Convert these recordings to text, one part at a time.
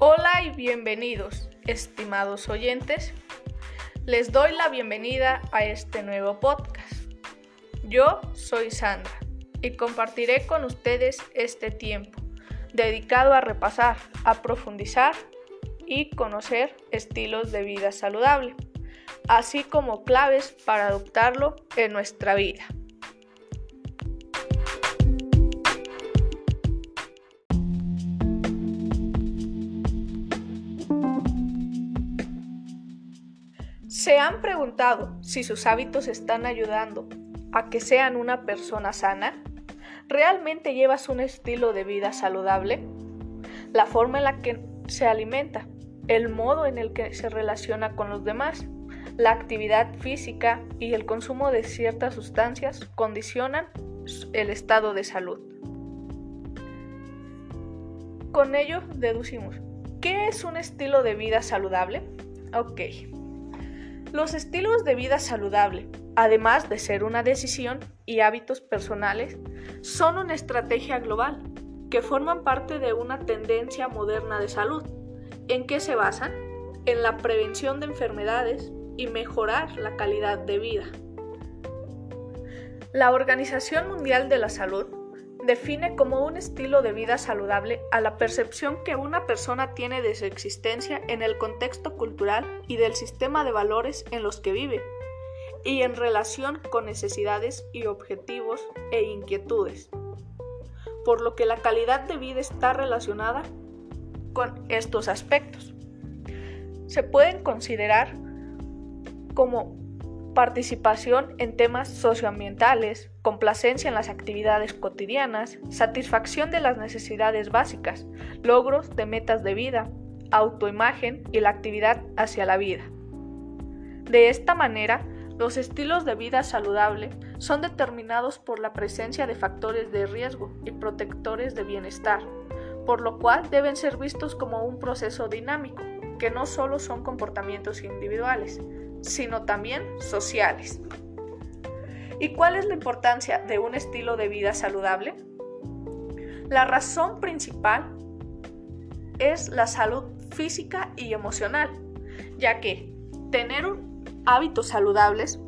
Hola y bienvenidos, estimados oyentes. Les doy la bienvenida a este nuevo podcast. Yo soy Sandra y compartiré con ustedes este tiempo dedicado a repasar, a profundizar y conocer estilos de vida saludable, así como claves para adoptarlo en nuestra vida. ¿Se han preguntado si sus hábitos están ayudando a que sean una persona sana? ¿Realmente llevas un estilo de vida saludable? La forma en la que se alimenta, el modo en el que se relaciona con los demás, la actividad física y el consumo de ciertas sustancias condicionan el estado de salud. Con ello deducimos, ¿qué es un estilo de vida saludable? Ok. Los estilos de vida saludable, además de ser una decisión y hábitos personales, son una estrategia global que forman parte de una tendencia moderna de salud. ¿En qué se basan? En la prevención de enfermedades y mejorar la calidad de vida. La Organización Mundial de la Salud define como un estilo de vida saludable a la percepción que una persona tiene de su existencia en el contexto cultural y del sistema de valores en los que vive, y en relación con necesidades y objetivos e inquietudes, por lo que la calidad de vida está relacionada con estos aspectos. Se pueden considerar como participación en temas socioambientales, complacencia en las actividades cotidianas, satisfacción de las necesidades básicas, logros de metas de vida, autoimagen y la actividad hacia la vida. De esta manera, los estilos de vida saludable son determinados por la presencia de factores de riesgo y protectores de bienestar, por lo cual deben ser vistos como un proceso dinámico, que no solo son comportamientos individuales, sino también sociales. ¿Y cuál es la importancia de un estilo de vida saludable? La razón principal es la salud física y emocional, ya que tener hábitos saludables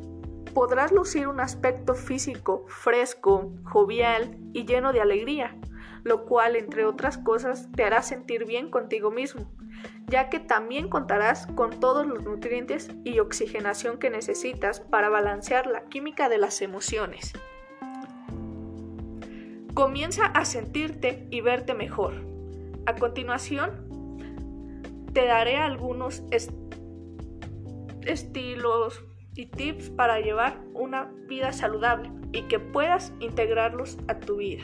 podrás lucir un aspecto físico fresco, jovial y lleno de alegría, lo cual, entre otras cosas, te hará sentir bien contigo mismo ya que también contarás con todos los nutrientes y oxigenación que necesitas para balancear la química de las emociones. Comienza a sentirte y verte mejor. A continuación, te daré algunos estilos y tips para llevar una vida saludable y que puedas integrarlos a tu vida.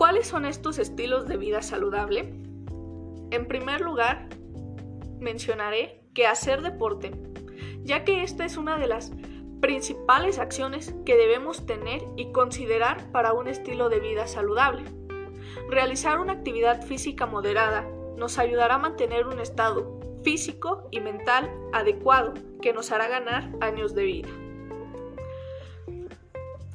¿Cuáles son estos estilos de vida saludable? En primer lugar, mencionaré que hacer deporte, ya que esta es una de las principales acciones que debemos tener y considerar para un estilo de vida saludable. Realizar una actividad física moderada nos ayudará a mantener un estado físico y mental adecuado que nos hará ganar años de vida.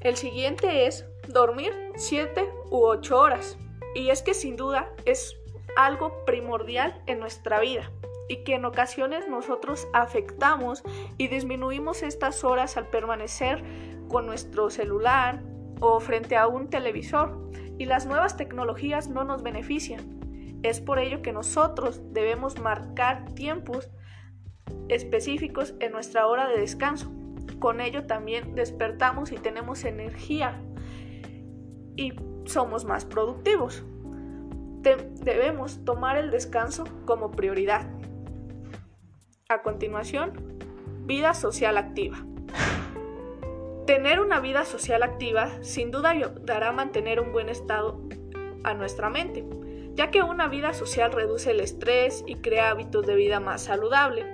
El siguiente es dormir 7 u 8 horas. Y es que sin duda es algo primordial en nuestra vida y que en ocasiones nosotros afectamos y disminuimos estas horas al permanecer con nuestro celular o frente a un televisor y las nuevas tecnologías no nos benefician. Es por ello que nosotros debemos marcar tiempos específicos en nuestra hora de descanso. Con ello también despertamos y tenemos energía y somos más productivos. debemos tomar el descanso como prioridad. A continuación, vida social activa. Tener una vida social activa sin duda ayudará a mantener un buen estado a nuestra mente, ya que una vida social reduce el estrés y crea hábitos de vida más saludable.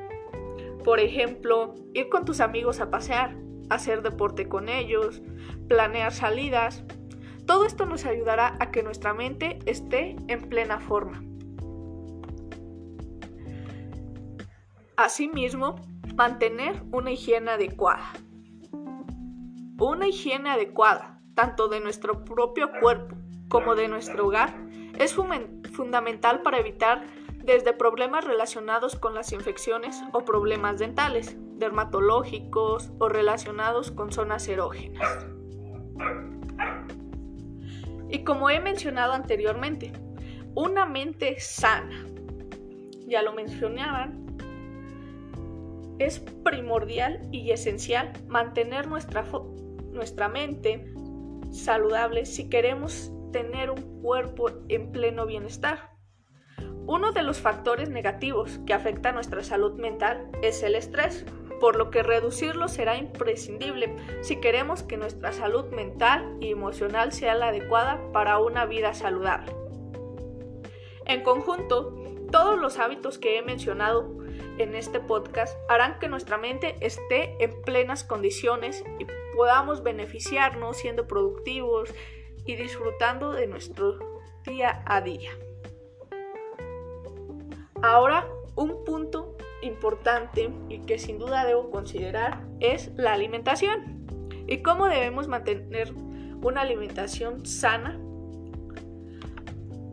Por ejemplo, ir con tus amigos a pasear, hacer deporte con ellos, planear salidas, todo esto nos ayudará a que nuestra mente esté en plena forma. Asimismo, mantener una higiene adecuada. Una higiene adecuada, tanto de nuestro propio cuerpo como de nuestro hogar, Es fundamental para evitar desde problemas relacionados con las infecciones o problemas dentales, dermatológicos o relacionados con zonas erógenas. Y como he mencionado anteriormente, una mente sana, ya lo mencionaban, es primordial y esencial mantener nuestra, nuestra mente saludable si queremos tener un cuerpo en pleno bienestar. Uno de los factores negativos que afecta a nuestra salud mental es el estrés, por lo que reducirlo será imprescindible si queremos que nuestra salud mental y emocional sea la adecuada para una vida saludable. En conjunto, todos los hábitos que he mencionado en este podcast harán que nuestra mente esté en plenas condiciones y podamos beneficiarnos siendo productivos y disfrutando de nuestro día a día. Ahora, un punto importante y que sin duda debo considerar es la alimentación. ¿Y cómo debemos mantener una alimentación sana?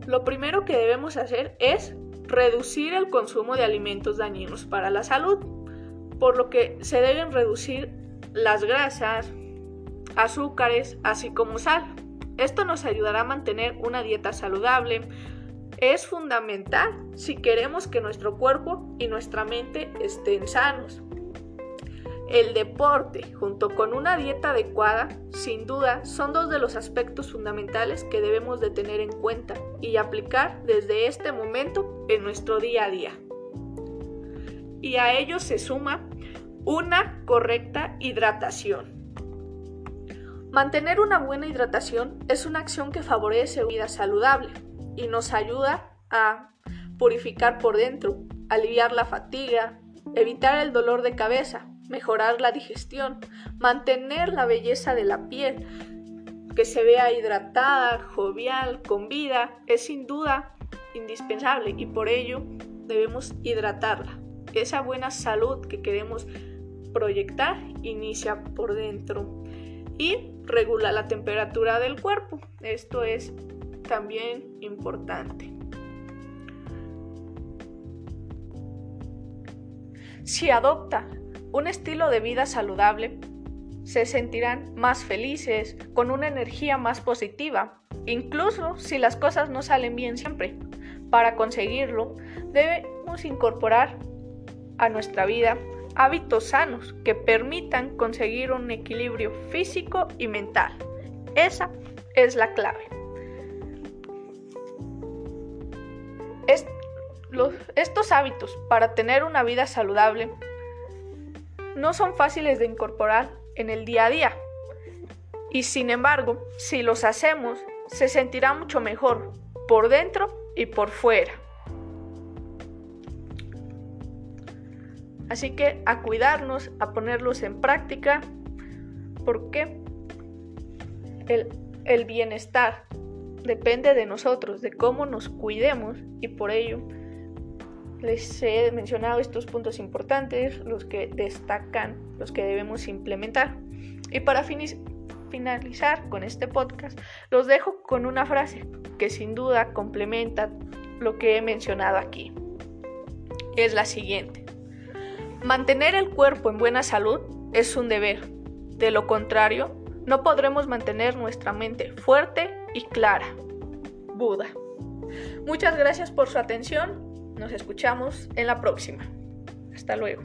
Lo primero que debemos hacer es reducir el consumo de alimentos dañinos para la salud, por lo que se deben reducir las grasas, azúcares, así como sal. Esto nos ayudará a mantener una dieta saludable. Es fundamental si queremos que nuestro cuerpo y nuestra mente estén sanos. El deporte, junto con una dieta adecuada, sin duda, son dos de los aspectos fundamentales que debemos de tener en cuenta y aplicar desde este momento en nuestro día a día. Y a ello se suma una correcta hidratación. Mantener una buena hidratación es una acción que favorece una vida saludable y nos ayuda a purificar por dentro, aliviar la fatiga, evitar el dolor de cabeza, mejorar la digestión, mantener la belleza de la piel, que se vea hidratada, jovial, con vida, es sin duda indispensable y por ello debemos hidratarla. Esa buena salud que queremos proyectar inicia por dentro y regula la temperatura del cuerpo. Esto es también importante. Si adopta un estilo de vida saludable, se sentirán más felices, con una energía más positiva, incluso si las cosas no salen bien siempre. Para conseguirlo, debemos incorporar a nuestra vida hábitos sanos que permitan conseguir un equilibrio físico y mental. Esa es la clave. Estos hábitos para tener una vida saludable no son fáciles de incorporar en el día a día. Y sin embargo, si los hacemos, se sentirá mucho mejor por dentro y por fuera. Así que a cuidarnos, a ponerlos en práctica, porque el, el bienestar depende de nosotros, de cómo nos cuidemos y por ello les he mencionado estos puntos importantes, los que destacan, los que debemos implementar. Y para finalizar con este podcast, los dejo con una frase que sin duda complementa lo que he mencionado aquí. Es la siguiente. Mantener el cuerpo en buena salud es un deber. De lo contrario, no podremos mantener nuestra mente fuerte y clara. Buda. Muchas gracias por su atención nos escuchamos en la próxima. Hasta luego.